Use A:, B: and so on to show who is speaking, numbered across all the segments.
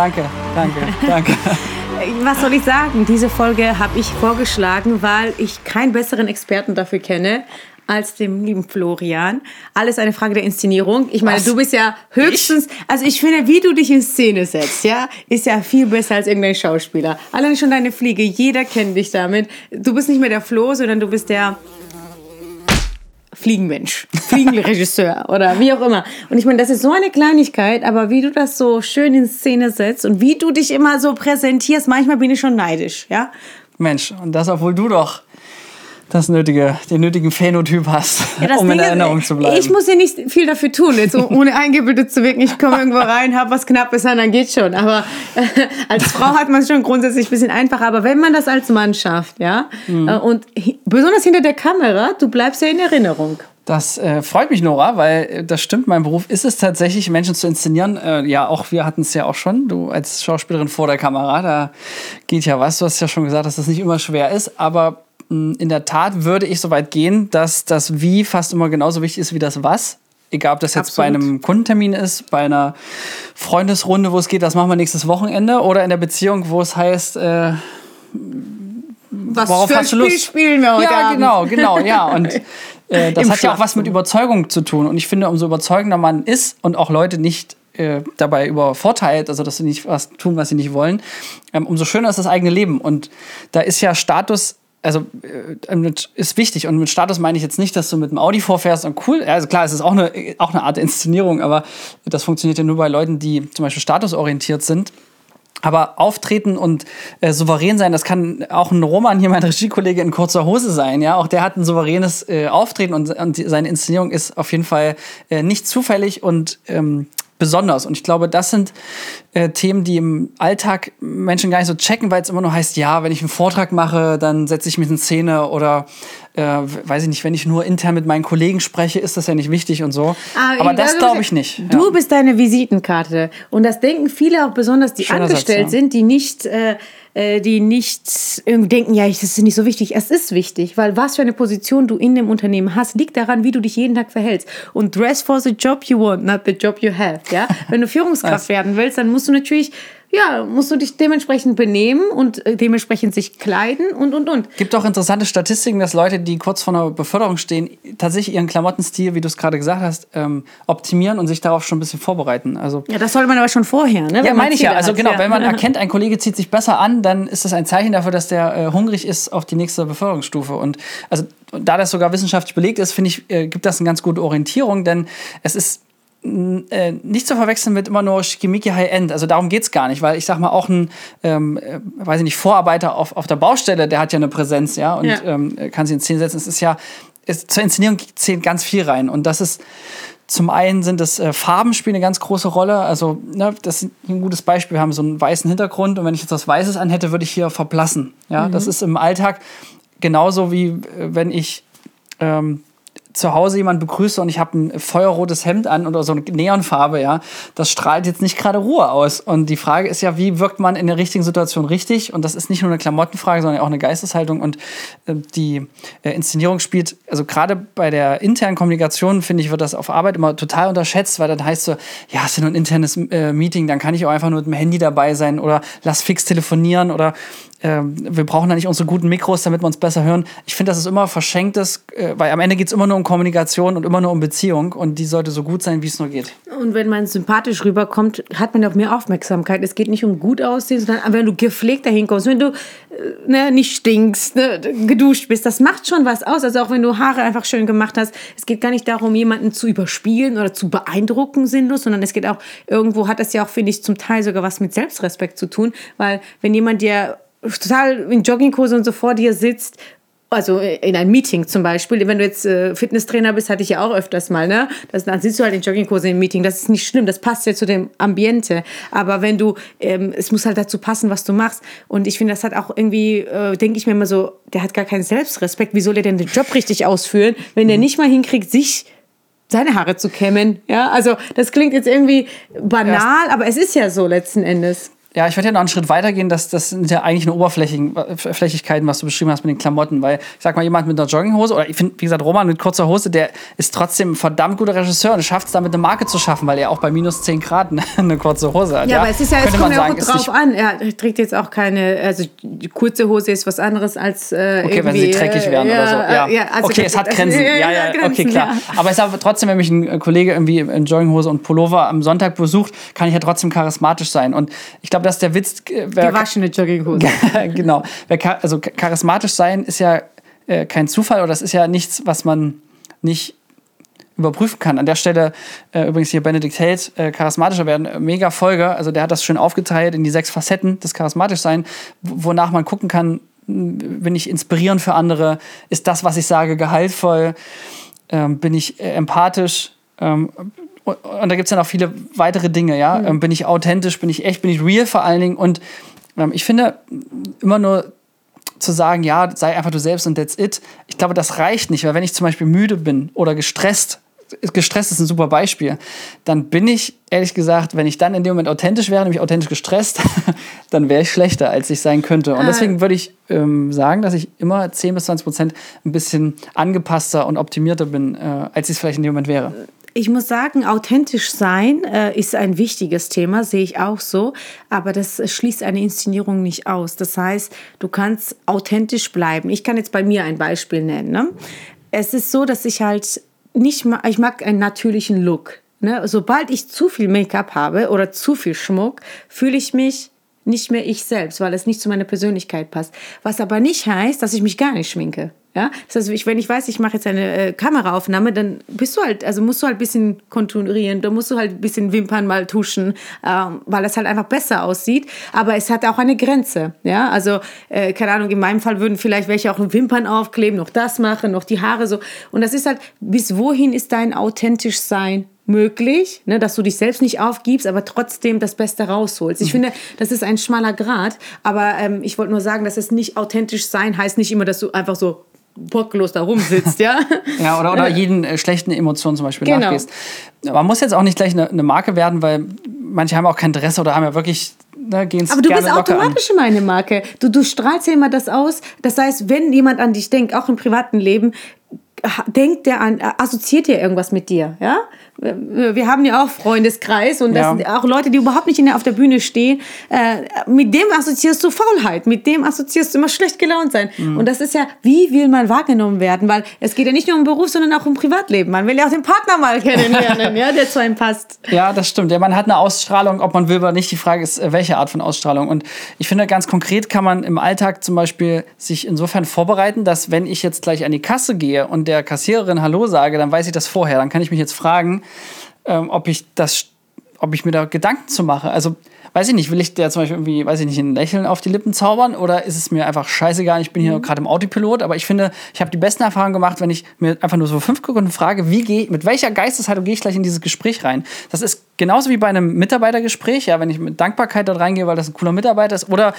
A: Danke, danke, danke.
B: Was soll ich sagen? Diese Folge habe ich vorgeschlagen, weil ich keinen besseren Experten dafür kenne als dem lieben Florian. Alles eine Frage der Inszenierung. Ich meine, Was? du bist ja höchstens, also ich finde, wie du dich in Szene setzt, ja, ist ja viel besser als irgendein Schauspieler. Allein schon deine Fliege, jeder kennt dich damit. Du bist nicht mehr der Flo, sondern du bist der Fliegenmensch, Fliegenregisseur oder wie auch immer. Und ich meine, das ist so eine Kleinigkeit, aber wie du das so schön in Szene setzt und wie du dich immer so präsentierst, manchmal bin ich schon neidisch, ja.
A: Mensch, und das, obwohl du doch das nötige, den nötigen Phänotyp hast, ja, um in Erinnerung ist, zu bleiben.
B: Ich muss ja nicht viel dafür tun, jetzt ohne eingebildet zu wirken. Ich komme irgendwo rein, habe was Knappes an, dann geht schon. Aber äh, als Frau hat man es schon grundsätzlich ein bisschen einfacher. Aber wenn man das als Mann schafft, ja, mhm. äh, und besonders hinter der Kamera, du bleibst ja in Erinnerung.
A: Das äh, freut mich, Nora, weil äh, das stimmt, mein Beruf ist es tatsächlich, Menschen zu inszenieren. Äh, ja, auch wir hatten es ja auch schon, du als Schauspielerin vor der Kamera, da geht ja was. Du hast ja schon gesagt, dass das nicht immer schwer ist, aber in der Tat würde ich so weit gehen, dass das Wie fast immer genauso wichtig ist wie das Was. Egal, ob das jetzt Absolut. bei einem Kundentermin ist, bei einer Freundesrunde, wo es geht, das machen wir nächstes Wochenende, oder in der Beziehung, wo es heißt, äh,
B: was worauf für hast du Lust? Spiel spielen wir heute
A: Ja, Abend. genau, genau, ja. Und äh, das hat ja auch was mit Überzeugung zu tun. Und ich finde, umso überzeugender man ist und auch Leute nicht äh, dabei übervorteilt, also dass sie nicht was tun, was sie nicht wollen, ähm, umso schöner ist das eigene Leben. Und da ist ja Status also äh, ist wichtig und mit Status meine ich jetzt nicht, dass du mit dem Audi vorfährst und cool, also klar, es ist auch eine, auch eine Art Inszenierung, aber das funktioniert ja nur bei Leuten, die zum Beispiel statusorientiert sind. Aber auftreten und äh, souverän sein, das kann auch ein Roman hier, mein Regiekollege in kurzer Hose sein. Ja, auch der hat ein souveränes äh, Auftreten und, und seine Inszenierung ist auf jeden Fall äh, nicht zufällig und ähm, besonders. Und ich glaube, das sind äh, Themen, die im Alltag Menschen gar nicht so checken, weil es immer nur heißt, ja, wenn ich einen Vortrag mache, dann setze ich mich in Szene oder äh, weiß ich nicht, wenn ich nur intern mit meinen Kollegen spreche, ist das ja nicht wichtig und so. Aber, Aber das glaube ich nicht.
B: Du ja. bist deine Visitenkarte. Und das denken viele auch besonders, die Schöner angestellt Satz, ja. sind, die nicht äh, äh, die nicht irgendwie denken, ja, das ist nicht so wichtig. Es ist wichtig, weil was für eine Position du in dem Unternehmen hast, liegt daran, wie du dich jeden Tag verhältst. Und dress for the job you want, not the job you have. Ja? Wenn du Führungskraft werden willst, dann musst du natürlich ja, musst du dich dementsprechend benehmen und äh, dementsprechend sich kleiden und, und, und.
A: Gibt auch interessante Statistiken, dass Leute, die kurz vor einer Beförderung stehen, tatsächlich ihren Klamottenstil, wie du es gerade gesagt hast, ähm, optimieren und sich darauf schon ein bisschen vorbereiten. Also,
B: ja, das sollte man aber schon vorher, ne?
A: Ja, meine ich ja. Also genau, ja. wenn man erkennt, ein Kollege zieht sich besser an, dann ist das ein Zeichen dafür, dass der äh, hungrig ist auf die nächste Beförderungsstufe. Und also da das sogar wissenschaftlich belegt ist, finde ich, äh, gibt das eine ganz gute Orientierung, denn es ist äh, nicht zu verwechseln mit immer nur Schickimicki High-End. Also darum geht es gar nicht, weil ich sag mal, auch ein, ähm, äh, weiß ich nicht, Vorarbeiter auf, auf der Baustelle, der hat ja eine Präsenz, ja, und ja. Ähm, kann sich in Szene setzen. Es ist ja, es, zur Inszenierung zählt ganz viel rein. Und das ist, zum einen sind es äh, Farben spielen eine ganz große Rolle. Also, ne, das ist ein gutes Beispiel. Wir haben so einen weißen Hintergrund und wenn ich jetzt was Weißes anhätte, würde ich hier verblassen. Ja, mhm. das ist im Alltag genauso wie äh, wenn ich ähm, zu Hause jemand begrüße und ich habe ein feuerrotes Hemd an oder so eine Neonfarbe, ja, das strahlt jetzt nicht gerade Ruhe aus. Und die Frage ist ja, wie wirkt man in der richtigen Situation richtig? Und das ist nicht nur eine Klamottenfrage, sondern auch eine Geisteshaltung. Und äh, die äh, Inszenierung spielt, also gerade bei der internen Kommunikation, finde ich, wird das auf Arbeit immer total unterschätzt, weil dann heißt so, ja, es ist ja nur ein internes äh, Meeting, dann kann ich auch einfach nur mit dem Handy dabei sein oder lass fix telefonieren oder ähm, wir brauchen da nicht unsere guten Mikros, damit wir uns besser hören. Ich finde, das ist immer verschenktes, äh, weil am Ende geht es immer nur um Kommunikation und immer nur um Beziehung und die sollte so gut sein, wie es nur geht.
B: Und wenn man sympathisch rüberkommt, hat man auch mehr Aufmerksamkeit. Es geht nicht um gut aussehen, sondern wenn du gepflegt dahin kommst, wenn du äh, ne, nicht stinkst, ne, geduscht bist, das macht schon was aus. Also auch wenn du Haare einfach schön gemacht hast, es geht gar nicht darum, jemanden zu überspielen oder zu beeindrucken sinnlos, sondern es geht auch, irgendwo hat das ja auch, finde ich, zum Teil sogar was mit Selbstrespekt zu tun, weil wenn jemand dir total in Jogginghose und so vor dir sitzt also in einem Meeting zum Beispiel, wenn du jetzt äh, Fitnesstrainer bist, hatte ich ja auch öfters mal, ne? Das, dann sitzt du halt in Jogginghose im Meeting. Das ist nicht schlimm, das passt ja zu dem Ambiente. Aber wenn du, ähm, es muss halt dazu passen, was du machst. Und ich finde, das hat auch irgendwie, äh, denke ich mir immer so, der hat gar keinen Selbstrespekt. Wie soll er denn den Job richtig ausführen, wenn er nicht mal hinkriegt, sich seine Haare zu kämmen? Ja, also das klingt jetzt irgendwie banal, aber es ist ja so letzten Endes.
A: Ja, ich würde ja noch einen Schritt weitergehen, dass das sind ja eigentlich nur Oberflächigkeiten, was du beschrieben hast mit den Klamotten, weil ich sag mal, jemand mit einer Jogginghose oder ich finde, wie gesagt, Roman mit kurzer Hose, der ist trotzdem ein verdammt guter Regisseur und schafft es damit eine Marke zu schaffen, weil er auch bei minus 10 Grad eine kurze Hose hat.
B: Ja, ja. aber es ist ja, es kommt ja auch drauf an. Er trägt jetzt auch keine, also kurze Hose ist was anderes als äh,
A: Okay, wenn sie dreckig wären ja, oder so. Ja, ja also okay, es hat Grenzen. Ja, ja, Grenzen, okay, klar. Aber ich sage trotzdem, wenn mich ein Kollege irgendwie in Jogginghose und Pullover am Sonntag besucht, kann ich ja trotzdem charismatisch sein und ich glaube, dass der Witz.
B: Äh, Gewaschene Jogginghose.
A: genau. Also charismatisch sein ist ja äh, kein Zufall oder das ist ja nichts, was man nicht überprüfen kann. An der Stelle äh, übrigens hier Benedikt Held, äh, charismatischer werden, äh, mega Folge. Also der hat das schön aufgeteilt in die sechs Facetten des charismatisch sein, wonach man gucken kann, bin ich inspirierend für andere, ist das, was ich sage, gehaltvoll, ähm, bin ich äh, empathisch, ähm, und da gibt es dann auch viele weitere Dinge, ja. Mhm. Ähm, bin ich authentisch, bin ich echt, bin ich real vor allen Dingen. Und ähm, ich finde, immer nur zu sagen, ja, sei einfach du selbst und that's it, ich glaube, das reicht nicht, weil wenn ich zum Beispiel müde bin oder gestresst, gestresst ist ein super Beispiel, dann bin ich, ehrlich gesagt, wenn ich dann in dem Moment authentisch wäre, nämlich authentisch gestresst, dann wäre ich schlechter, als ich sein könnte. Und ah. deswegen würde ich ähm, sagen, dass ich immer 10 bis 20 Prozent ein bisschen angepasster und optimierter bin, äh, als ich es vielleicht in dem Moment wäre
B: ich muss sagen, authentisch sein äh, ist ein wichtiges Thema, sehe ich auch so, aber das schließt eine Inszenierung nicht aus. Das heißt, du kannst authentisch bleiben. Ich kann jetzt bei mir ein Beispiel nennen. Ne? Es ist so, dass ich halt nicht mag, ich mag einen natürlichen Look. Ne? Sobald ich zu viel Make-up habe oder zu viel Schmuck, fühle ich mich nicht mehr ich selbst, weil es nicht zu meiner Persönlichkeit passt. Was aber nicht heißt, dass ich mich gar nicht schminke. Ja, das heißt, wenn ich weiß, ich mache jetzt eine äh, Kameraaufnahme, dann bist du halt, also musst du halt ein bisschen konturieren, da musst du halt ein bisschen Wimpern mal tuschen, ähm, weil es halt einfach besser aussieht. Aber es hat auch eine Grenze. Ja, also äh, keine Ahnung, in meinem Fall würden vielleicht welche auch Wimpern aufkleben, noch das machen, noch die Haare so. Und das ist halt, bis wohin ist dein authentisch Sein möglich, ne, dass du dich selbst nicht aufgibst, aber trotzdem das Beste rausholst. Ich mhm. finde, das ist ein schmaler Grad, aber ähm, ich wollte nur sagen, dass es nicht authentisch sein heißt nicht immer, dass du einfach so bocklos da rumsitzt, ja.
A: ja, oder, oder jeden äh, schlechten Emotionen zum Beispiel genau. nachgehst. Man muss jetzt auch nicht gleich eine, eine, Marke werden, weil manche haben auch kein Interesse oder haben ja wirklich, ne, gehen
B: Aber du bist automatisch immer eine Marke. Du, du strahlst ja immer das aus. Das heißt, wenn jemand an dich denkt, auch im privaten Leben, denkt der an, assoziiert er irgendwas mit dir, ja? wir haben ja auch Freundeskreis und das ja. sind auch Leute, die überhaupt nicht der, auf der Bühne stehen. Äh, mit dem assoziierst du Faulheit, mit dem assoziierst du immer schlecht gelaunt sein. Mhm. Und das ist ja, wie will man wahrgenommen werden? Weil es geht ja nicht nur um Beruf, sondern auch um Privatleben. Man will ja auch den Partner mal kennenlernen, ja, der zu einem passt.
A: Ja, das stimmt. Ja, man hat eine Ausstrahlung, ob man will oder nicht. Die Frage ist, äh, welche Art von Ausstrahlung. Und ich finde, ganz konkret kann man im Alltag zum Beispiel sich insofern vorbereiten, dass wenn ich jetzt gleich an die Kasse gehe und der Kassiererin Hallo sage, dann weiß ich das vorher. Dann kann ich mich jetzt fragen, ähm, ob ich das, ob ich mir da Gedanken zu mache. Also weiß ich nicht, will ich der zum Beispiel irgendwie, weiß ich nicht, ein Lächeln auf die Lippen zaubern oder ist es mir einfach scheißegal, ich bin hier mhm. gerade im Autopilot, aber ich finde, ich habe die besten Erfahrungen gemacht, wenn ich mir einfach nur so fünf Sekunden frage, wie gehe, mit welcher Geisteshaltung gehe ich gleich in dieses Gespräch rein. Das ist genauso wie bei einem Mitarbeitergespräch, ja, wenn ich mit Dankbarkeit dort reingehe, weil das ein cooler Mitarbeiter ist oder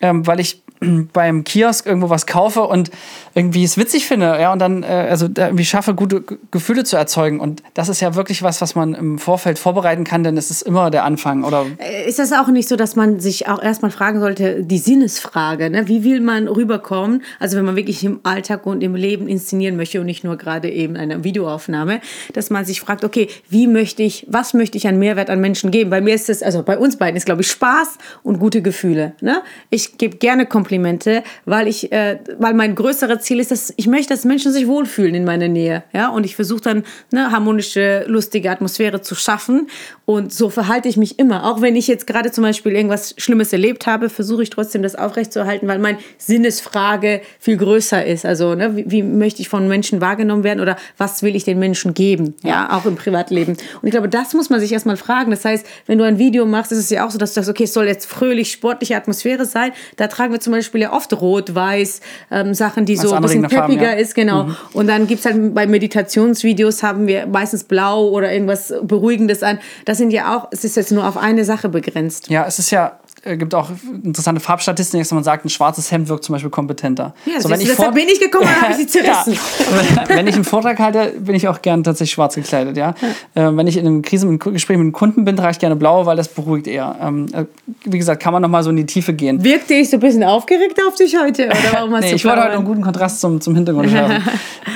A: ähm, weil ich beim Kiosk irgendwo was kaufe und irgendwie es witzig finde, ja, und dann äh, also irgendwie schaffe, gute Gefühle zu erzeugen. Und das ist ja wirklich was, was man im Vorfeld vorbereiten kann, denn es ist immer der Anfang, oder?
B: Äh, ist das auch nicht so, dass man sich auch erstmal fragen sollte, die Sinnesfrage, ne? Wie will man rüberkommen? Also wenn man wirklich im Alltag und im Leben inszenieren möchte und nicht nur gerade eben eine Videoaufnahme, dass man sich fragt, okay, wie möchte ich, was möchte ich an Mehrwert an Menschen geben? Bei mir ist es, also bei uns beiden ist, glaube ich, Spaß und gute Gefühle. Ne? Ich gebe gerne Komplimente weil ich, äh, weil mein größeres Ziel ist, dass ich möchte, dass Menschen sich wohlfühlen in meiner Nähe, ja, und ich versuche dann eine harmonische, lustige Atmosphäre zu schaffen und so verhalte ich mich immer, auch wenn ich jetzt gerade zum Beispiel irgendwas Schlimmes erlebt habe, versuche ich trotzdem das aufrechtzuerhalten, weil mein Sinnesfrage viel größer ist, also ne, wie, wie möchte ich von Menschen wahrgenommen werden oder was will ich den Menschen geben, ja, auch im Privatleben und ich glaube, das muss man sich erstmal fragen, das heißt, wenn du ein Video machst, ist es ja auch so, dass du sagst, okay, es soll jetzt fröhlich, sportliche Atmosphäre sein, da tragen wir zum Beispiel ja oft rot, weiß, ähm, Sachen, die Was so ein bisschen peppiger Farben, ja. ist, genau. Mhm. Und dann gibt es halt bei Meditationsvideos haben wir meistens blau oder irgendwas Beruhigendes an. Das sind ja auch, es ist jetzt nur auf eine Sache begrenzt.
A: Ja, es ist ja äh, gibt auch interessante Farbstatistiken, dass man sagt, ein schwarzes Hemd wirkt zum Beispiel kompetenter.
B: Ja,
A: so,
B: wenn ich deshalb bin ich gekommen und habe ich sie zerrissen.
A: ja. wenn ich einen Vortrag halte, bin ich auch gern tatsächlich schwarz gekleidet, ja. Äh, wenn ich in einem Krisengespräch mit einem Kunden bin, trage ich gerne blau, weil das beruhigt eher. Ähm, äh, wie gesagt, kann man noch mal so in die Tiefe gehen.
B: Wirkte ich so ein bisschen aufgeregt auf dich heute? Oder warum hast
A: Nee,
B: du
A: ich wollte heute einen guten Kontrast zum, zum Hintergrund schaffen.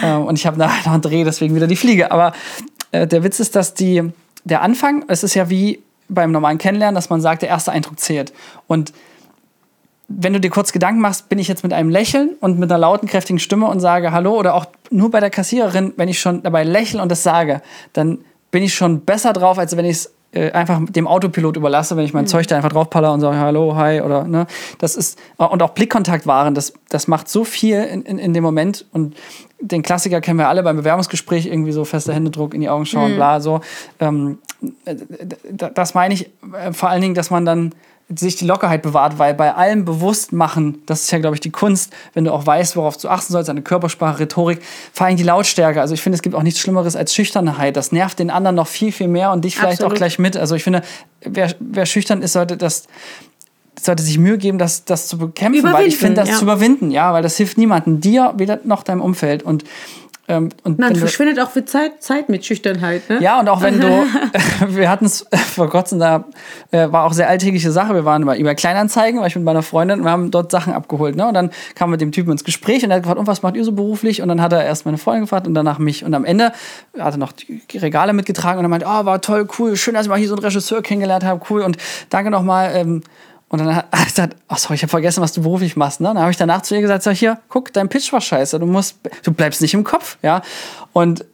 A: ähm, und ich habe nachher noch einen Dreh, deswegen wieder die Fliege. Aber äh, der Witz ist, dass die, der Anfang, es ist ja wie beim normalen Kennenlernen, dass man sagt, der erste Eindruck zählt. Und wenn du dir kurz Gedanken machst, bin ich jetzt mit einem Lächeln und mit einer lauten, kräftigen Stimme und sage Hallo oder auch nur bei der Kassiererin, wenn ich schon dabei lächle und das sage, dann bin ich schon besser drauf, als wenn ich es äh, einfach dem Autopilot überlasse, wenn ich mein Zeug da einfach draufpaller und sage Hallo, hi oder ne. Das ist, und auch Blickkontakt wahren, das, das macht so viel in, in, in dem Moment und den Klassiker kennen wir alle beim Bewerbungsgespräch, irgendwie so fester Händedruck in die Augen schauen, bla, so. Ähm, äh, das meine ich äh, vor allen Dingen, dass man dann sich die Lockerheit bewahrt, weil bei allem bewusst machen, das ist ja, glaube ich, die Kunst, wenn du auch weißt, worauf du achten sollst, deine Körpersprache, Rhetorik, vor allem die Lautstärke. Also ich finde, es gibt auch nichts Schlimmeres als Schüchternheit. Das nervt den anderen noch viel, viel mehr und dich vielleicht
B: Absolut.
A: auch gleich mit. Also ich finde, wer, wer schüchtern ist, sollte das sollte sich Mühe geben, das, das zu bekämpfen, weil ich finde, das
B: ja.
A: zu überwinden, ja, weil das hilft niemandem, dir weder noch deinem Umfeld und ähm, und du-
B: verschwindet auch für Zeit, Zeit mit Schüchternheit. Ne?
A: ja, und auch wenn du, wir hatten es vor kurzem, da äh, war auch sehr alltägliche Sache. Wir waren über Kleinanzeigen, war ich mit meiner Freundin und wir haben dort Sachen abgeholt. Ne? Und dann kam mit dem Typen ins Gespräch und er hat gefragt, und was macht ihr so beruflich? Und dann hat er erst meine Freundin gefragt und danach mich. Und am Ende hat er noch die Regale mitgetragen und er meinte, oh, war toll, cool, schön, dass ich mal hier so einen Regisseur kennengelernt habe, cool und danke nochmal. Ähm, und dann hat er gesagt, oh sorry, ich habe vergessen, was du beruflich machst. Ne? Dann habe ich danach zu ihr gesagt, so, hier, guck, dein Pitch war scheiße, du musst, du bleibst nicht im Kopf, ja. Und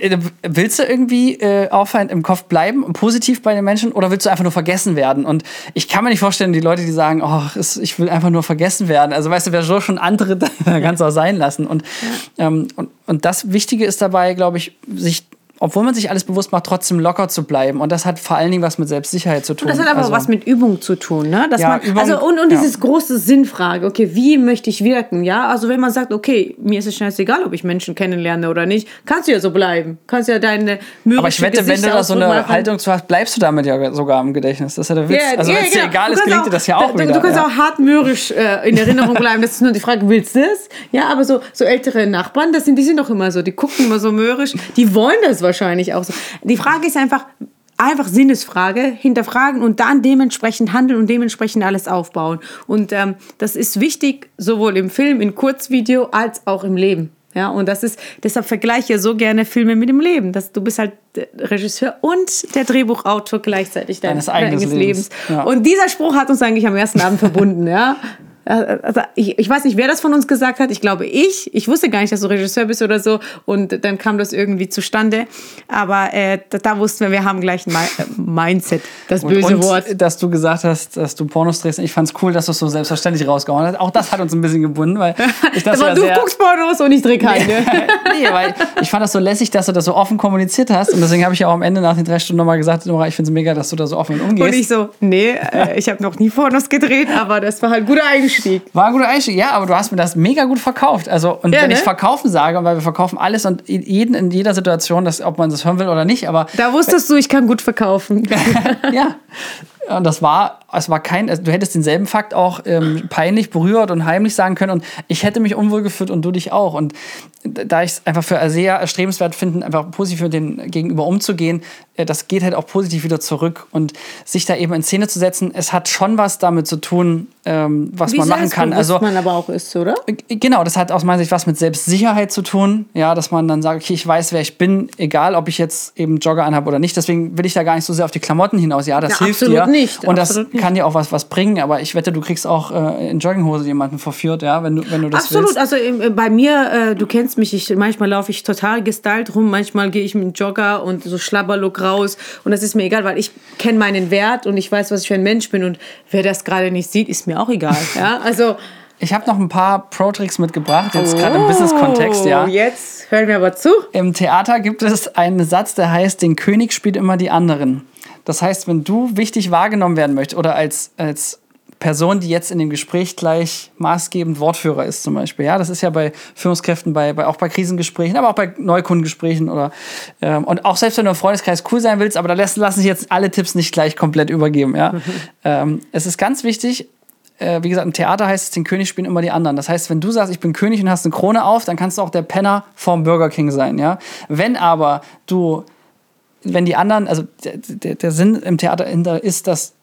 A: äh, Willst du irgendwie äh, aufhören im Kopf bleiben und positiv bei den Menschen oder willst du einfach nur vergessen werden? Und ich kann mir nicht vorstellen, die Leute, die sagen, oh, ich will einfach nur vergessen werden. Also weißt du, wer so schon andere, dann kannst du auch sein lassen. Und, ähm, und, und das Wichtige ist dabei, glaube ich, sich, obwohl man sich alles bewusst macht, trotzdem locker zu bleiben. Und das hat vor allen Dingen was mit Selbstsicherheit zu tun.
B: Das hat aber
A: also,
B: was mit Übung zu tun, ne? Dass
A: Ja,
B: man,
A: Übung,
B: also und, und
A: ja.
B: dieses große Sinnfrage, okay, wie möchte ich wirken, ja? Also wenn man sagt, okay, mir ist es scheißegal, ob ich Menschen kennenlerne oder nicht, kannst du ja so bleiben. Kannst ja deine mürrische
A: aber ich wette, wenn du da so eine
B: machen.
A: Haltung zu hast, bleibst du damit ja sogar im Gedächtnis. Das ist ja der Witz.
B: Ja,
A: also
B: ja,
A: wenn es dir
B: genau.
A: egal ist, gelingt dir das ja auch
B: du,
A: wieder.
B: Du kannst
A: ja.
B: auch hart mürrisch äh, in Erinnerung bleiben. Das ist nur die Frage, willst du das? Ja, aber so, so ältere Nachbarn, das sind, die sind doch immer so, die gucken immer so mürrisch. Die wollen das wahrscheinlich auch so. Die Frage ist einfach, einfach Sinnesfrage, hinterfragen und dann dementsprechend handeln und dementsprechend alles aufbauen. Und ähm, das ist wichtig, sowohl im Film, in Kurzvideo, als auch im Leben. Ja, und das ist, deshalb vergleiche ich so gerne Filme mit dem Leben. Dass du bist halt Regisseur und der Drehbuchautor gleichzeitig deines,
A: Deines eigenen Lebens.
B: Lebens.
A: Ja.
B: Und dieser Spruch hat uns eigentlich am ersten Abend verbunden, ja. Also ich, ich weiß nicht, wer das von uns gesagt hat. Ich glaube, ich. Ich wusste gar nicht, dass du Regisseur bist oder so. Und dann kam das irgendwie zustande. Aber äh, da, da wussten wir, wir haben gleich ein äh, Mindset, das
A: Und,
B: böse
A: und
B: Wort.
A: dass du gesagt hast, dass du Pornos drehst. Ich fand es cool, dass du es so selbstverständlich rausgehauen hast. Auch das hat uns ein bisschen gebunden, weil ich das
B: Aber du
A: sehr,
B: guckst Pornos und ich drehe keine.
A: nee, weil ich fand das so lässig, dass du das so offen kommuniziert hast. Und deswegen habe ich ja auch am Ende nach den drei Stunden nochmal gesagt, Nora, ich finde es mega, dass du da so offen umgehst.
B: Und ich so, nee, äh, ich habe noch nie Pornos gedreht, aber das war halt ein guter Einstieg.
A: War ein guter Einstieg, ja, aber du hast mir das mega gut verkauft. Also, und
B: Ja,
A: wenn
B: ne?
A: ich verkaufen sage, weil wir verkaufen alles und jeden in jeder Situation, dass, ob man das hören will oder nicht, aber
B: Da wusstest du, ich kann gut verkaufen.
A: ja. Und das war, es war kein, also du hättest denselben Fakt auch ähm, peinlich berührt und heimlich sagen können und ich hätte mich unwohl gefühlt und du dich auch. Und da ich es einfach für sehr erstrebenswert finde, einfach positiv mit den Gegenüber umzugehen, das geht halt auch positiv wieder zurück. Und sich da eben in Szene zu setzen, es hat schon was damit zu tun, ähm, was
B: Wie
A: man machen kann.
B: selbstbewusst
A: Also
B: man aber auch ist, oder?
A: Genau, das hat aus meiner Sicht was mit Selbstsicherheit zu tun. Ja, dass man dann sagt, okay, ich weiß, wer ich bin, egal ob ich jetzt eben Jogger anhabe oder nicht. Deswegen will ich da gar nicht so sehr auf die Klamotten hinaus. Ja, das
B: Ja,
A: hilft
B: absolut
A: dir.
B: nicht,
A: Und das
B: absolut nicht.
A: kann dir auch was, was bringen. Aber ich wette, du kriegst auch äh, in Jogginghose jemanden verführt, ja, wenn du, wenn du das
B: Absolut,
A: willst.
B: also ähm, äh, bei mir, äh, du kennst mich, ich, manchmal laufe ich total gestylt rum, manchmal gehe ich mit einem Jogger und so Schlabberlook raus und das ist mir egal, weil ich kenne meinen Wert und ich weiß, was ich für ein Mensch bin und wer das gerade nicht sieht, ist mir auch egal. ja, also
A: Ich habe noch ein paar Pro-Tricks mitgebracht, jetzt gerade im Business-Kontext, ja.
B: Oh, Jetzt hören wir aber zu.
A: Im Theater gibt es einen Satz, der heißt, den König spielt immer die anderen. Das heißt, wenn du wichtig wahrgenommen werden möchtest oder als, als Person, die jetzt in dem Gespräch gleich maßgebend Wortführer ist, zum Beispiel. Ja, das ist ja bei Führungskräften, bei, bei auch bei Krisengesprächen, aber auch bei Neukundengesprächen oder ähm, und auch selbst wenn du im Freundeskreis cool sein willst, aber da lassen, lassen sich jetzt alle Tipps nicht gleich komplett übergeben. Ja, ähm, es ist ganz wichtig. Äh, wie gesagt, im Theater heißt es, den König spielen immer die anderen. Das heißt, wenn du sagst, ich bin König und hast eine Krone auf, dann kannst du auch der Penner vom Burger King sein. Ja, wenn aber du wenn die anderen, also der, der, der Sinn im Theater ist, dass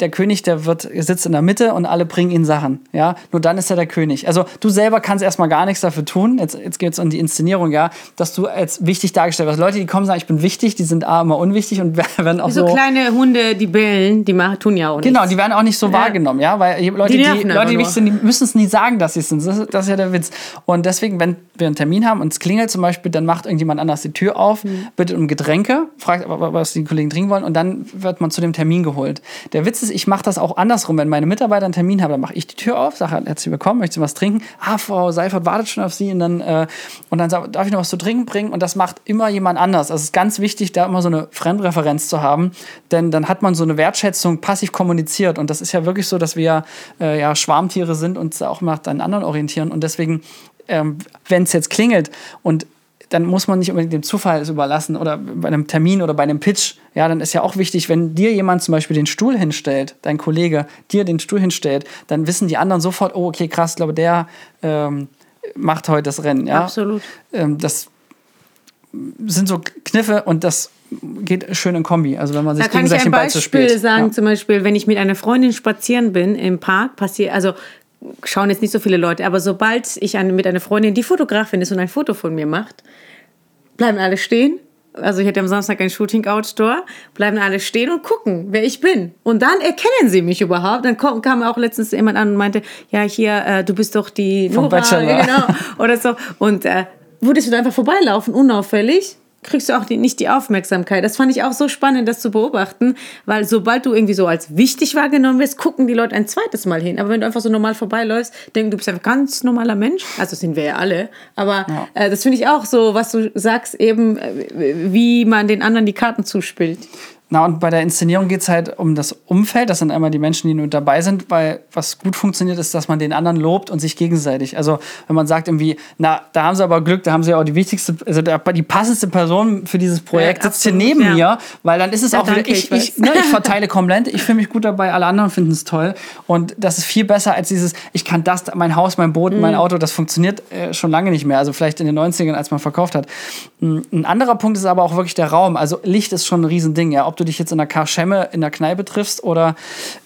A: der König, der wird, sitzt in der Mitte und alle bringen ihn Sachen. Ja, nur dann ist er der König. Also du selber kannst erstmal gar nichts dafür tun. Jetzt, jetzt geht es um die Inszenierung, ja, dass du als wichtig dargestellt wirst. Leute, die kommen, sagen, ich bin wichtig, die sind A, immer unwichtig und werden auch
B: so,
A: so.
B: kleine Hunde, die bellen, die machen, tun ja auch nichts.
A: Genau, die werden auch nicht so wahrgenommen, ja, weil Leute,
B: Die
A: die, Leute, die wichtig sind, die müssen es nie sagen, dass sie es sind. Das ist, das ist ja der Witz. Und deswegen, wenn wir einen Termin haben und es klingelt zum Beispiel, dann macht irgendjemand anders die Tür auf,
B: Mhm.
A: bittet um Getränke, fragt, was die Kollegen trinken wollen und dann wird man zu dem Termin geholt. Der Witz ist, ich mache das auch andersrum. Wenn meine Mitarbeiter einen Termin haben, dann mache ich die Tür auf, sage herzlich willkommen, möchtest du was trinken? Ah, Frau Seifert wartet schon auf Sie und dann, äh, und dann darf ich noch was zu trinken bringen? Und das macht immer jemand anders. Also es ist ganz wichtig, da immer so eine Fremdreferenz zu haben, denn dann hat man so eine Wertschätzung passiv kommuniziert und das ist ja wirklich so, dass wir äh, ja Schwarmtiere sind und uns auch nach den anderen orientieren und deswegen, ähm, wenn es jetzt klingelt und dann muss man nicht unbedingt dem Zufall es überlassen oder bei einem Termin oder bei einem Pitch. Ja, dann ist ja auch wichtig, wenn dir jemand zum Beispiel den Stuhl hinstellt, dein Kollege dir den Stuhl hinstellt, dann wissen die anderen sofort, oh, okay, krass, ich glaube, der ähm, macht heute das Rennen. Ja?
B: Absolut.
A: Ähm, das sind so Kniffe und das geht schön in Kombi. Also wenn man sich
B: Da kann ich ein Beispiel sagen,
A: Ja.
B: zum Beispiel, wenn ich mit einer Freundin spazieren bin im Park, passiert, also schauen jetzt nicht so viele Leute, aber sobald ich eine, mit einer Freundin, die Fotografin ist und ein Foto von mir macht, bleiben alle stehen. Also ich hatte am Samstag ein Shooting Outdoor, bleiben alle stehen und gucken, wer ich bin. Und dann erkennen sie mich überhaupt. Dann kam, auch letztens jemand an und meinte, ja hier, äh, du bist doch die
A: Vom
B: Nora,
A: Bachelor.
B: genau, oder so. Und äh, würdest du da einfach vorbeilaufen, unauffällig, kriegst du auch die, nicht die Aufmerksamkeit. Das fand ich auch so spannend, das zu beobachten, weil sobald du irgendwie so als wichtig wahrgenommen wirst, gucken die Leute ein zweites Mal hin. Aber wenn du einfach so normal vorbeiläufst, denken du bist ein ganz normaler Mensch. Also sind wir ja alle. Aber äh, das finde ich auch so, was du sagst, eben, äh, wie man den anderen die Karten zuspielt.
A: Na, und bei der Inszenierung geht es halt um das Umfeld. Das sind einmal die Menschen, die nur dabei sind, weil was gut funktioniert, ist, dass man den anderen lobt und sich gegenseitig. Also, wenn man sagt irgendwie, na, da haben sie aber Glück, da haben sie ja auch die wichtigste, also die passendste Person für dieses Projekt
B: Ja,
A: sitzt hier
B: absolut,
A: neben
B: ja.
A: mir, weil dann ist es
B: Ja,
A: auch wieder,
B: danke,
A: ich,
B: ich
A: ne, ich verteile komplett, ich fühle mich gut dabei, alle anderen finden es toll. Und das ist viel besser als dieses, ich kann das, mein Haus, mein Boot,
B: Mhm.
A: mein Auto, das funktioniert äh, schon lange nicht mehr. Also vielleicht in den 90ern, als man verkauft hat. Ein ein anderer Punkt ist aber auch wirklich der Raum. Also Licht ist schon ein Riesending, ja. Ob du dich jetzt in der Karschemme in der Kneipe triffst oder,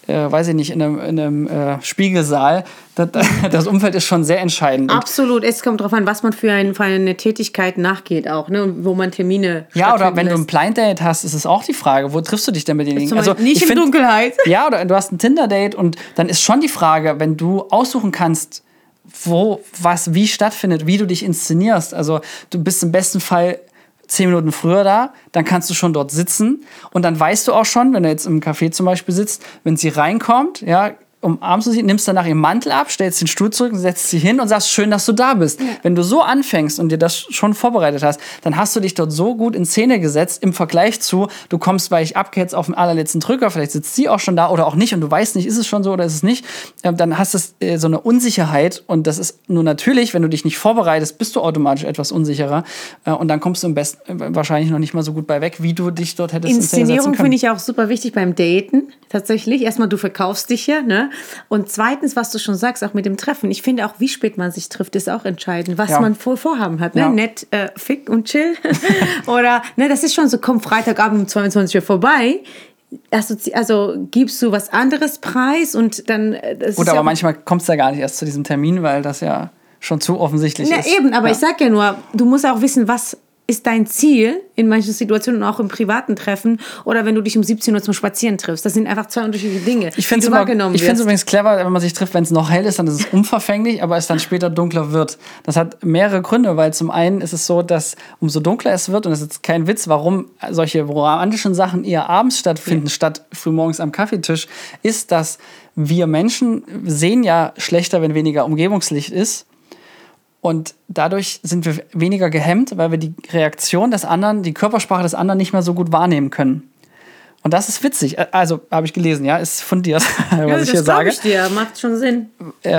A: äh, weiß ich nicht, in einem, in einem äh, Spiegelsaal, das, das Umfeld ist schon sehr entscheidend.
B: Absolut. Es kommt darauf an, was man für, ein, für eine Tätigkeit nachgeht auch, ne? Wo man Termine
A: ja, oder wenn du ein
B: lässt.
A: Blind Date hast, ist es auch die Frage, wo triffst du dich denn mit denjenigen?
B: Zum Beispiel nicht
A: ich
B: in
A: find-
B: Dunkelheit.
A: Ja, oder du hast ein Tinder-Date und dann ist schon die Frage, wenn du aussuchen kannst, wo was wie stattfindet, wie du dich inszenierst. Also du bist im besten Fall zehn Minuten früher da, dann kannst du schon dort sitzen. Und dann weißt du auch schon, wenn du jetzt im Café zum Beispiel sitzt, wenn sie reinkommt, ja, umarmst du sie, nimmst danach ihren Mantel ab, stellst den Stuhl zurück, setzt sie hin und sagst, schön, dass du da bist. Wenn du so anfängst und dir das schon vorbereitet hast, dann hast du dich dort so gut in Szene gesetzt im Vergleich zu, du kommst, weil ich abgehetzt auf den allerletzten Drücker, vielleicht sitzt sie auch schon da oder auch nicht und du weißt nicht, ist es schon so oder ist es nicht, ähm, dann hast du äh, so eine Unsicherheit und das ist nur natürlich, wenn du dich nicht vorbereitest, bist du automatisch etwas unsicherer äh, und dann kommst du im besten äh, wahrscheinlich noch nicht mal so gut bei weg, wie du dich dort hättest in
B: Inszenierung
A: können.
B: finde ich auch super wichtig beim Daten, tatsächlich. Erstmal, du verkaufst dich ja, ne? Und zweitens, was du schon sagst, auch mit dem Treffen. Ich finde auch, wie spät man sich trifft, ist auch entscheidend, was
A: Ja.
B: man vor Vorhaben hat, ne?
A: Ja.
B: Nett, äh, fick und chill. Oder, ne, das ist schon so, komm Freitagabend um 22 Uhr vorbei. Assozi also gibst du was anderes preis und dann. äh,
A: Gut, aber
B: ja
A: manchmal kommt es ja gar nicht erst zu diesem Termin, weil das ja schon zu offensichtlich
B: Ja,
A: ist.
B: eben, aber
A: ja.
B: ich sag ja nur, du musst auch wissen, was ist dein Ziel in manchen Situationen und auch im privaten Treffen oder wenn du dich um 17 Uhr zum Spazieren triffst. Das sind einfach zwei unterschiedliche Dinge.
A: Ich finde
B: die
A: es
B: du wahrgenommen
A: ich find's
B: wirst.
A: übrigens clever, wenn man sich trifft, wenn es noch hell ist, dann ist es unverfänglich, aber es dann später dunkler wird. Das hat mehrere Gründe, weil zum einen ist es so, dass umso dunkler es wird, und das ist jetzt kein Witz, warum solche romantischen Sachen eher abends stattfinden, statt frühmorgens am Kaffeetisch, ist, dass wir Menschen sehen ja schlechter, wenn weniger Umgebungslicht ist. Und dadurch sind wir weniger gehemmt, weil wir die Reaktion des anderen, die Körpersprache des anderen nicht mehr so gut wahrnehmen können. Und das ist witzig. Also, habe ich gelesen, ja, ist fundiert, was
B: Ja,
A: ich
B: das
A: hier sage.
B: ich dir, macht schon Sinn.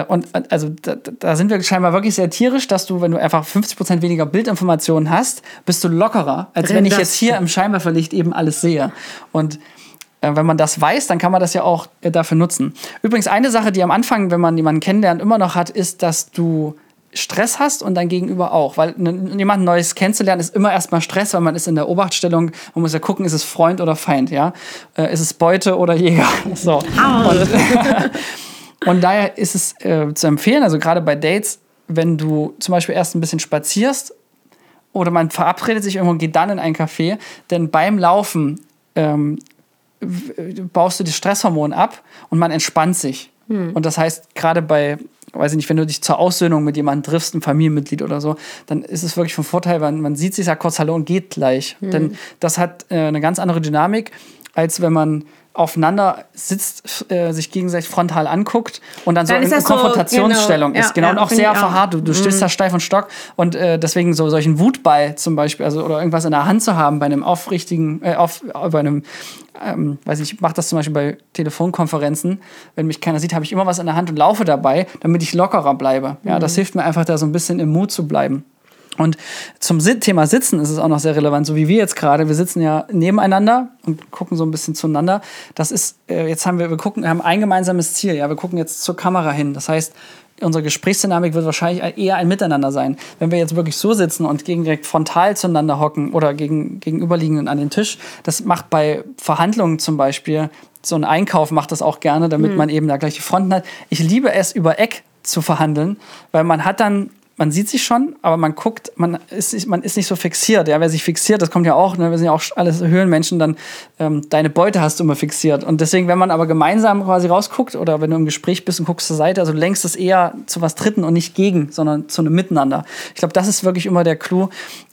A: Und also da, da sind wir scheinbar wirklich sehr tierisch, dass du, wenn du einfach 50% weniger Bildinformationen hast, bist du lockerer, als wenn ich
B: Das-
A: jetzt hier im Scheinwerferlicht eben alles sehe. Und äh, wenn man das weiß, dann kann man das ja auch äh, dafür nutzen. Übrigens, eine Sache, die am Anfang, wenn man jemanden kennenlernt, immer noch hat, ist, dass du Stress hast und dein Gegenüber auch. Weil n- jemanden Neues kennenzulernen ist immer erstmal Stress, weil man ist in der Obachtstellung. Man muss ja gucken, ist es Freund oder Feind, ja? Äh, ist es Beute oder Jäger? So. Und, und daher ist es äh, zu empfehlen, also gerade bei Dates, wenn du zum Beispiel erst ein bisschen spazierst oder man verabredet sich irgendwo und geht dann in ein Café, denn beim Laufen ähm, baust du das Stresshormon ab und man entspannt sich. Und das heißt, gerade bei, weiß ich nicht, wenn du dich zur Aussöhnung mit jemandem triffst, ein Familienmitglied oder so, dann ist es wirklich von Vorteil, weil man sieht sich ja kurz Hallo und geht gleich. Denn das hat äh, eine ganz andere Dynamik, als wenn man aufeinander sitzt, äh, sich gegenseitig frontal anguckt und dann,
B: Dann
A: so in
B: so,
A: Konfrontationsstellung
B: genau,
A: ist. Genau,
B: ja,
A: und auch sehr verharrt. Du, du stehst da steif und stock und äh, deswegen so solchen Wutball zum Beispiel, also oder irgendwas in der Hand zu haben bei einem aufrichtigen, äh, auf, äh, bei einem, ähm, weiß ich, ich mache das zum Beispiel bei Telefonkonferenzen, wenn mich keiner sieht, habe ich immer was in der Hand und laufe dabei, damit ich lockerer bleibe. Ja, das hilft mir einfach da so ein bisschen im Mut zu bleiben. Und zum Thema Sitzen ist es auch noch sehr relevant, so wie wir jetzt gerade. Wir sitzen ja nebeneinander und gucken so ein bisschen zueinander. Das ist, äh, jetzt haben wir, wir gucken, wir haben ein gemeinsames Ziel. Ja, wir gucken jetzt zur Kamera hin. Das heißt, unsere Gesprächsdynamik wird wahrscheinlich eher ein Miteinander sein. Wenn wir jetzt wirklich so sitzen und gegen direkt frontal zueinander hocken oder gegen, gegenüberliegenden an den Tisch, das macht bei Verhandlungen zum Beispiel, so ein Einkauf macht das auch gerne, damit man eben da gleich die Fronten hat. Ich liebe es, über Eck zu verhandeln, weil man hat dann man sieht sich schon, aber man guckt, man ist, nicht- man ist nicht so fixiert. Ja, wer sich fixiert, das kommt ja auch, ne, wir sind ja auch alles Höhlenmenschen, dann ähm, deine Beute hast du immer fixiert. Und deswegen, wenn man aber gemeinsam quasi rausguckt oder wenn du im Gespräch bist und guckst zur Seite, also du lenkst es eher zu was Dritten und nicht gegen, sondern zu einem Miteinander. Ich glaube, das ist wirklich immer der Clou.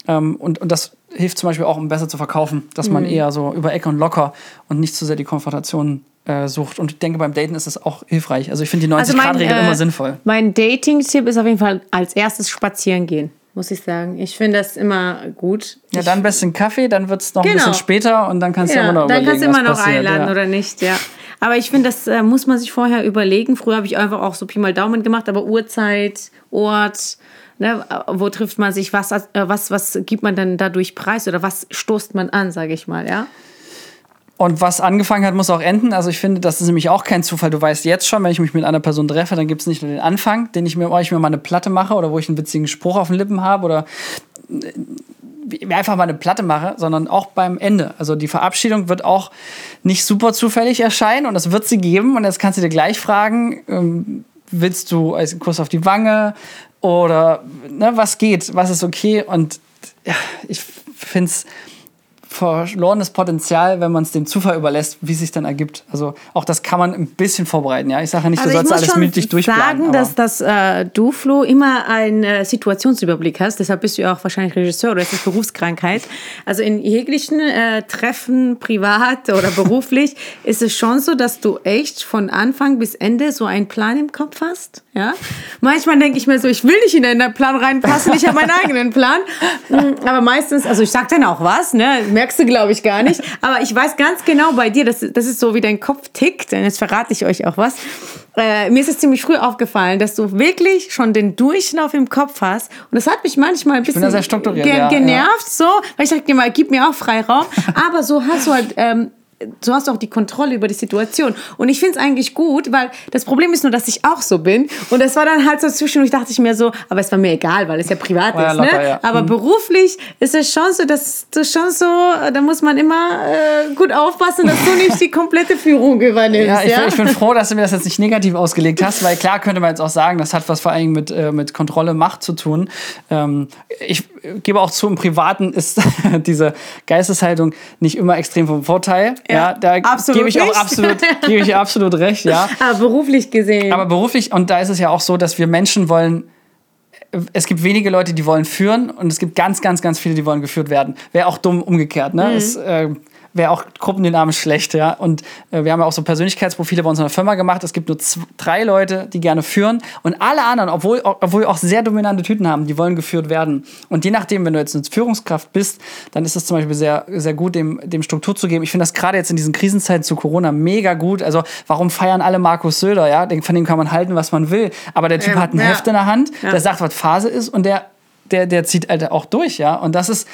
A: Ähm, und, und das hilft zum Beispiel auch, um besser zu verkaufen, dass man eher so über Ecke und locker und nicht zu sehr die Konfrontation äh, sucht. Und ich denke, beim Daten ist es auch hilfreich. Also ich finde die 90-Grad-Regel
B: äh,
A: immer sinnvoll.
B: Mein Dating-Tipp ist auf jeden Fall als erstes spazieren gehen, muss ich sagen. Ich finde das immer gut.
A: Ja, dann du einen Kaffee, dann wird es noch ein
B: Genau.
A: bisschen später und dann kannst du
B: Ja,
A: immer noch
B: dann kannst du immer noch
A: passiert,
B: einladen
A: ja.
B: oder nicht, ja. Aber ich finde, das äh, muss man sich vorher überlegen. Früher habe ich einfach auch so Pi mal Daumen gemacht, aber Uhrzeit, Ort, ne, wo trifft man sich, was, äh, was, was gibt man dann dadurch preis oder was stoßt man an, sage ich mal, ja.
A: Und was angefangen hat, muss auch enden. Also ich finde, das ist nämlich auch kein Zufall. Du weißt jetzt schon, wenn ich mich mit einer Person treffe, dann gibt es nicht nur den Anfang, den ich mir, wo ich mir mal eine Platte mache oder wo ich einen witzigen Spruch auf den Lippen habe oder äh, mir einfach mal eine Platte mache, sondern auch beim Ende. Also die Verabschiedung wird auch nicht super zufällig erscheinen und das wird sie geben. Und jetzt kannst du dir gleich fragen, ähm, willst du einen Kuss auf die Wange oder ne, was geht, was ist okay? Und ja, ich finde es verlorenes Potenzial, wenn man es dem Zufall überlässt, wie es sich dann ergibt. Also auch das kann man ein bisschen vorbereiten. Ja, ich sage ja nicht, du
B: Also ich
A: sollst alles mündlich durchplanen.
B: sagen, dass, dass äh, du, Flo, immer einen äh, Situationsüberblick hast. Deshalb bist du ja auch wahrscheinlich Regisseur oder ist das Berufskrankheit. Also in jeglichen äh, Treffen, privat oder beruflich, ist es schon so, dass du echt von Anfang bis Ende so einen Plan im Kopf hast. Ja? Manchmal denke ich mir so, ich will nicht in deinen Plan reinpassen, ich habe meinen eigenen Plan. Mm, Aber meistens, also ich sag dann auch was, ne? Merkst du, glaube ich, gar nicht. Aber ich weiß ganz genau bei dir, das, das ist so, wie dein Kopf tickt. Und jetzt verrate ich euch auch was. Äh, mir ist es ziemlich früh aufgefallen, dass du wirklich schon den Durchlauf im Kopf hast. Und das hat mich manchmal ein bisschen ge
A: ja,
B: genervt, so, weil ich dachte mal, gib mir auch Freiraum. Aber so hast du halt. Ähm, so hast du auch die Kontrolle über die Situation. Und ich finde es eigentlich gut, weil das Problem ist nur, dass ich auch so bin. Und das war dann halt so zwischendurch, dachte ich mir so, aber es war mir egal, weil es ja privat
A: War ja
B: ist.
A: locker,
B: ne?
A: ja.
B: Aber
A: Mhm.
B: beruflich ist es schon so, dass du schon so, da muss man immer äh, gut aufpassen, dass du nicht die komplette Führung übernimmst.
A: Ja,
B: Ja,
A: ich, ich bin froh, dass du mir das jetzt nicht negativ ausgelegt hast, weil klar könnte man jetzt auch sagen, das hat was vor allem mit, äh, mit Kontrolle, Macht zu tun. Ähm, ich gebe auch zu, im Privaten ist diese Geisteshaltung nicht immer extrem vom Vorteil. Ja, da
B: absolut
A: gebe ich auch absolut, gebe ich absolut recht, ja.
B: Aber beruflich gesehen.
A: Aber beruflich, und da ist es ja auch so, dass wir Menschen wollen, es gibt wenige Leute, die wollen führen und es gibt ganz, ganz, ganz viele, die wollen geführt werden. Wäre auch dumm umgekehrt. Ne? Es, äh, wäre auch gruppendynamisch schlecht, ja. Und äh, wir haben ja auch so Persönlichkeitsprofile bei uns in der Firma gemacht. Es gibt nur zwei, drei Leute, die gerne führen und alle anderen, obwohl, obwohl wir auch sehr dominante Typen haben, die wollen geführt werden. Und je nachdem, wenn du jetzt eine Führungskraft bist, dann ist es zum Beispiel sehr, sehr gut, dem, dem Struktur zu geben. Ich finde das gerade jetzt in diesen Krisenzeiten zu Corona mega gut. Also warum feiern alle Markus Söder, ja? Von dem kann man halten, was man will. Aber der Typ
B: Ja,
A: hat ein
B: ja.
A: Heft in der Hand,
B: Ja.
A: der sagt, was Phase ist und der, der, der zieht halt auch durch, ja. Und das ist,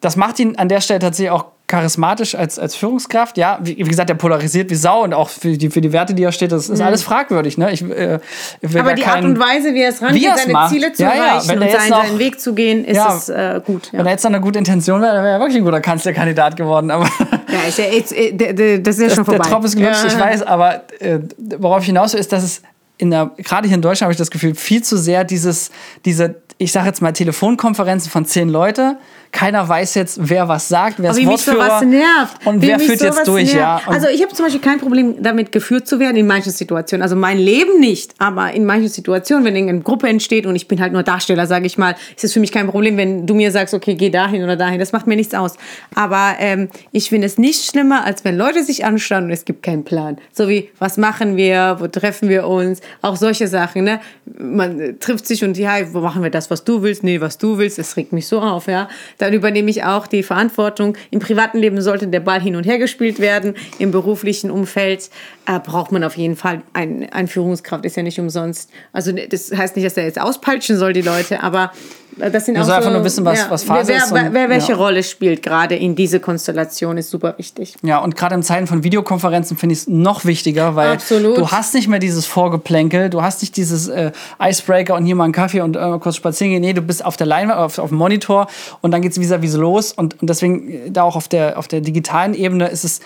A: das macht ihn an der Stelle tatsächlich auch charismatisch als, als Führungskraft, ja. Wie, wie gesagt, der polarisiert wie Sau und auch für die, für die Werte, die er steht, das ist alles fragwürdig, ne? Ich, äh,
B: Mhm. Aber die
A: kein-
B: Art und Weise, wie er es rangeht, seine
A: macht.
B: Ziele zu
A: Ja, ja,
B: erreichen
A: wenn
B: und seinen,
A: noch-
B: seinen Weg zu gehen, ist
A: Ja.
B: es äh, gut. Ja.
A: Wenn er jetzt noch eine gute Intention wäre, dann wäre er wirklich ein guter Kanzlerkandidat geworden. Aber
B: Ja, ist ja jetzt, äh, der- der- das ist ja schon
A: der
B: vorbei.
A: Tropf ist gelutscht,
B: Ja.
A: ich weiß, aber äh, worauf ich hinaus will, ist, dass es in der, gerade hier in Deutschland habe ich das Gefühl, viel zu sehr dieses, diese, ich sage jetzt mal Telefonkonferenzen von zehn Leute. Keiner weiß jetzt, wer was sagt, wer ist Wortführer
B: sowas nervt.
A: und
B: Wie
A: wer führt jetzt durch,
B: nervt.
A: ja. Und
B: Also ich habe zum Beispiel kein Problem damit geführt zu werden in manchen Situationen. Also mein Leben nicht, aber in manchen Situationen, wenn eine Gruppe entsteht und ich bin halt nur Darsteller, sage ich mal, ist es für mich kein Problem, wenn du mir sagst, okay, geh dahin oder dahin. Das macht mir nichts aus. Aber ähm, ich finde es nicht schlimmer, als wenn Leute sich anschauen und es gibt keinen Plan. So wie, was machen wir, wo treffen wir uns, auch solche Sachen. Ne? Man trifft sich und ja, wo machen wir das, was du willst? Nee, was du willst, das regt mich so auf. Ja? Dann übernehme ich auch die Verantwortung. Im privaten Leben sollte der Ball hin und her gespielt werden. Im beruflichen Umfeld äh, braucht man auf jeden Fall ein, ein Führungskraft, ist ja nicht umsonst. Also das heißt nicht, dass er jetzt auspeitschen soll, die Leute, aber das sind
A: Er
B: auch so,
A: einfach nur wissen, was- was Phase
B: wer,
A: ist
B: Wer,
A: und-
B: wer welche
A: ja.
B: Rolle spielt gerade in diese Konstellation, ist super wichtig.
A: Ja, und gerade in Zeiten von Videokonferenzen finde ich es noch wichtiger, weil
B: Absolut.
A: du hast nicht mehr dieses Vorgeplänkel, du hast nicht dieses äh, Icebreaker und hier mal einen Kaffee und äh, kurz spazieren gehen. Nee, du bist auf der Leinwand, auf, auf dem Monitor und dann geht's vis-à-vis los. Und, und deswegen, äh, da auch auf der, auf der digitalen Ebene ist es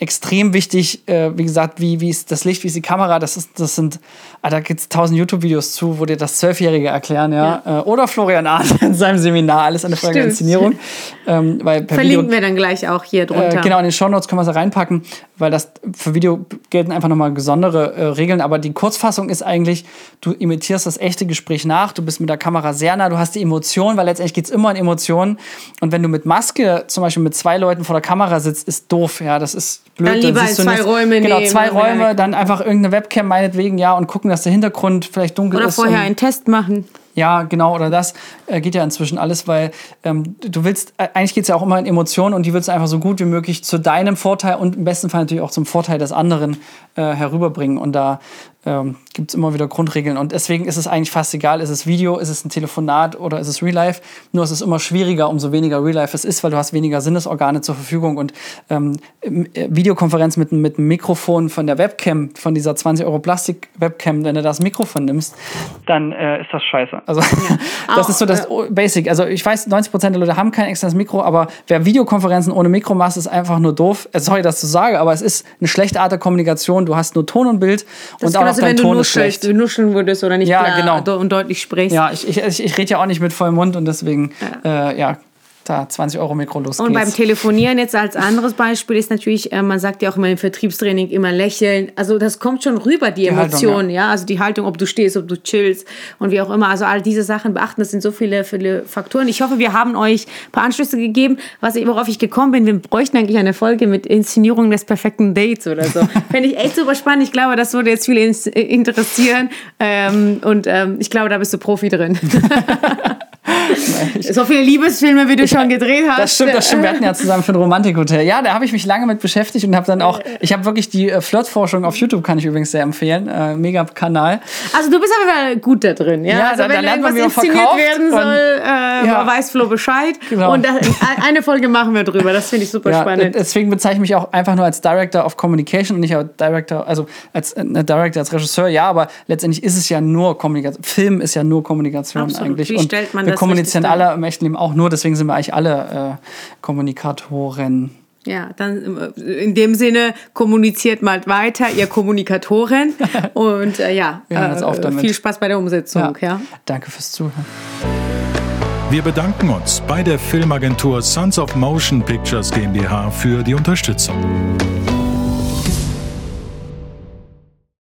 A: extrem wichtig, äh, wie gesagt, wie, wie ist das Licht, wie ist die Kamera, das, ist, das sind, ah, da gibt's tausend YouTube-Videos zu, wo dir das Zwölfjährige erklären, ja. Äh, oder Florian Arndt in seinem Seminar, alles eine Frage der. Inszenierung. Ähm, weil per Video
B: Verlinken wir dann gleich auch hier drunter.
A: äh, genau, in den Shownotes können wir sie reinpacken, weil das für Video gelten einfach nochmal besondere äh, Regeln. Aber die Kurzfassung ist eigentlich, du imitierst das echte Gespräch nach, du bist mit der Kamera sehr nah, du hast die Emotionen, weil letztendlich geht es immer um Emotionen. Und wenn du mit Maske zum Beispiel mit zwei Leuten vor der Kamera sitzt, ist doof. Ja, das ist blöd.
B: Dann lieber
A: du
B: zwei
A: nichts.
B: Räume
A: Genau, zwei Räume, dann einfach irgendeine Webcam meinetwegen, ja, und gucken, dass der Hintergrund vielleicht dunkel
B: Oder
A: ist.
B: vorher
A: und-
B: einen Test machen.
A: Ja, genau, oder das äh, geht ja inzwischen alles, weil ähm, du willst, äh, eigentlich geht es ja auch immer in Emotionen und die willst du einfach so gut wie möglich zu deinem Vorteil und im besten Fall natürlich auch zum Vorteil des anderen äh, herüberbringen. Und da ähm, gibt es immer wieder Grundregeln. Und deswegen ist es eigentlich fast egal, ist es Video, ist es ein Telefonat oder ist es Real Life. Nur es ist immer schwieriger, umso weniger Real Life es ist, weil du hast weniger Sinnesorgane zur Verfügung. Und ähm, äh, Videokonferenz mit, mit einem Mikrofon von der Webcam, von dieser 20 Euro Plastik-Webcam, wenn du das Mikrofon nimmst, dann äh, ist das scheiße. Also das ist so das Basic. Also ich weiß, 90% der Leute haben kein externes Mikro, aber wer Videokonferenzen ohne Mikro macht, ist einfach nur doof. Äh, Sorry, dass ich das sage, aber es ist eine schlechte Art der Kommunikation. Du hast nur Ton und Bild
B: Das
A: und auch dein
B: wenn du
A: Ton ist
B: nuschelst, du nuscheln würdest oder nicht
A: Ja,
B: klar
A: genau.
B: do- und deutlich sprichst.
A: Ja, ich, ich, ich, ich rede ja auch nicht mit vollem Mund und deswegen, ja, äh, ja da 20 Euro Mikro, los
B: Und beim
A: geht's.
B: Telefonieren jetzt als anderes Beispiel ist natürlich, äh, man sagt ja auch immer im Vertriebstraining immer lächeln. Also das kommt schon rüber, die,
A: Haltung,
B: Emotionen, ja. Also die Haltung, ob du stehst, ob du chillst und wie auch immer. Also all diese Sachen beachten, das sind so viele, viele Faktoren. Ich hoffe, wir haben euch ein paar Anstöße gegeben, was ich, worauf ich gekommen bin. Wir bräuchten eigentlich eine Folge mit Inszenierung des perfekten Dates oder so. Fände ich echt super spannend. Ich glaube, das würde jetzt viele äh, interessieren. Ähm, und ähm, ich glaube, da bist du Profi drin. so viele Liebesfilme, wie du schon gedreht hast.
A: Das stimmt, das stimmt. Wir hatten ja zusammen für ein Romantikhotel. Ja, da habe ich mich lange mit beschäftigt und habe dann auch, ich habe wirklich die äh, Flirtforschung auf YouTube, kann ich übrigens sehr empfehlen. Äh, mega Kanal.
B: Also du bist Fall gut da drin, ja.
A: Ja,
B: also
A: da-
B: wenn
A: da lernt man,
B: irgendwas
A: wie man
B: inszeniert
A: verkauft
B: werden
A: und-
B: soll, äh,
A: Ja.
B: weiß Flo Bescheid.
A: Genau.
B: Und da, eine Folge machen wir drüber. Das finde ich super
A: Ja,
B: spannend.
A: deswegen bezeichne ich mich auch einfach nur als Director of Communication und nicht als Director, also als äh, Director, als Regisseur, ja, aber letztendlich ist es ja nur Kommunikation. Film ist ja nur Kommunikation
B: Absolut.
A: eigentlich.
B: Wie
A: und
B: stellt man
A: wir
B: das
A: kommunizieren alle im echten Leben auch nur, deswegen sind wir eigentlich alle äh, Kommunikatoren.
B: Ja, dann äh, in dem Sinne kommuniziert mal weiter, ihr Kommunikatoren. Und äh, ja, äh,
A: damit.
B: viel Spaß bei der Umsetzung. Ja.
A: Danke fürs Zuhören.
C: Wir bedanken uns bei der Filmagentur Sons of Motion Pictures GmbH für die Unterstützung.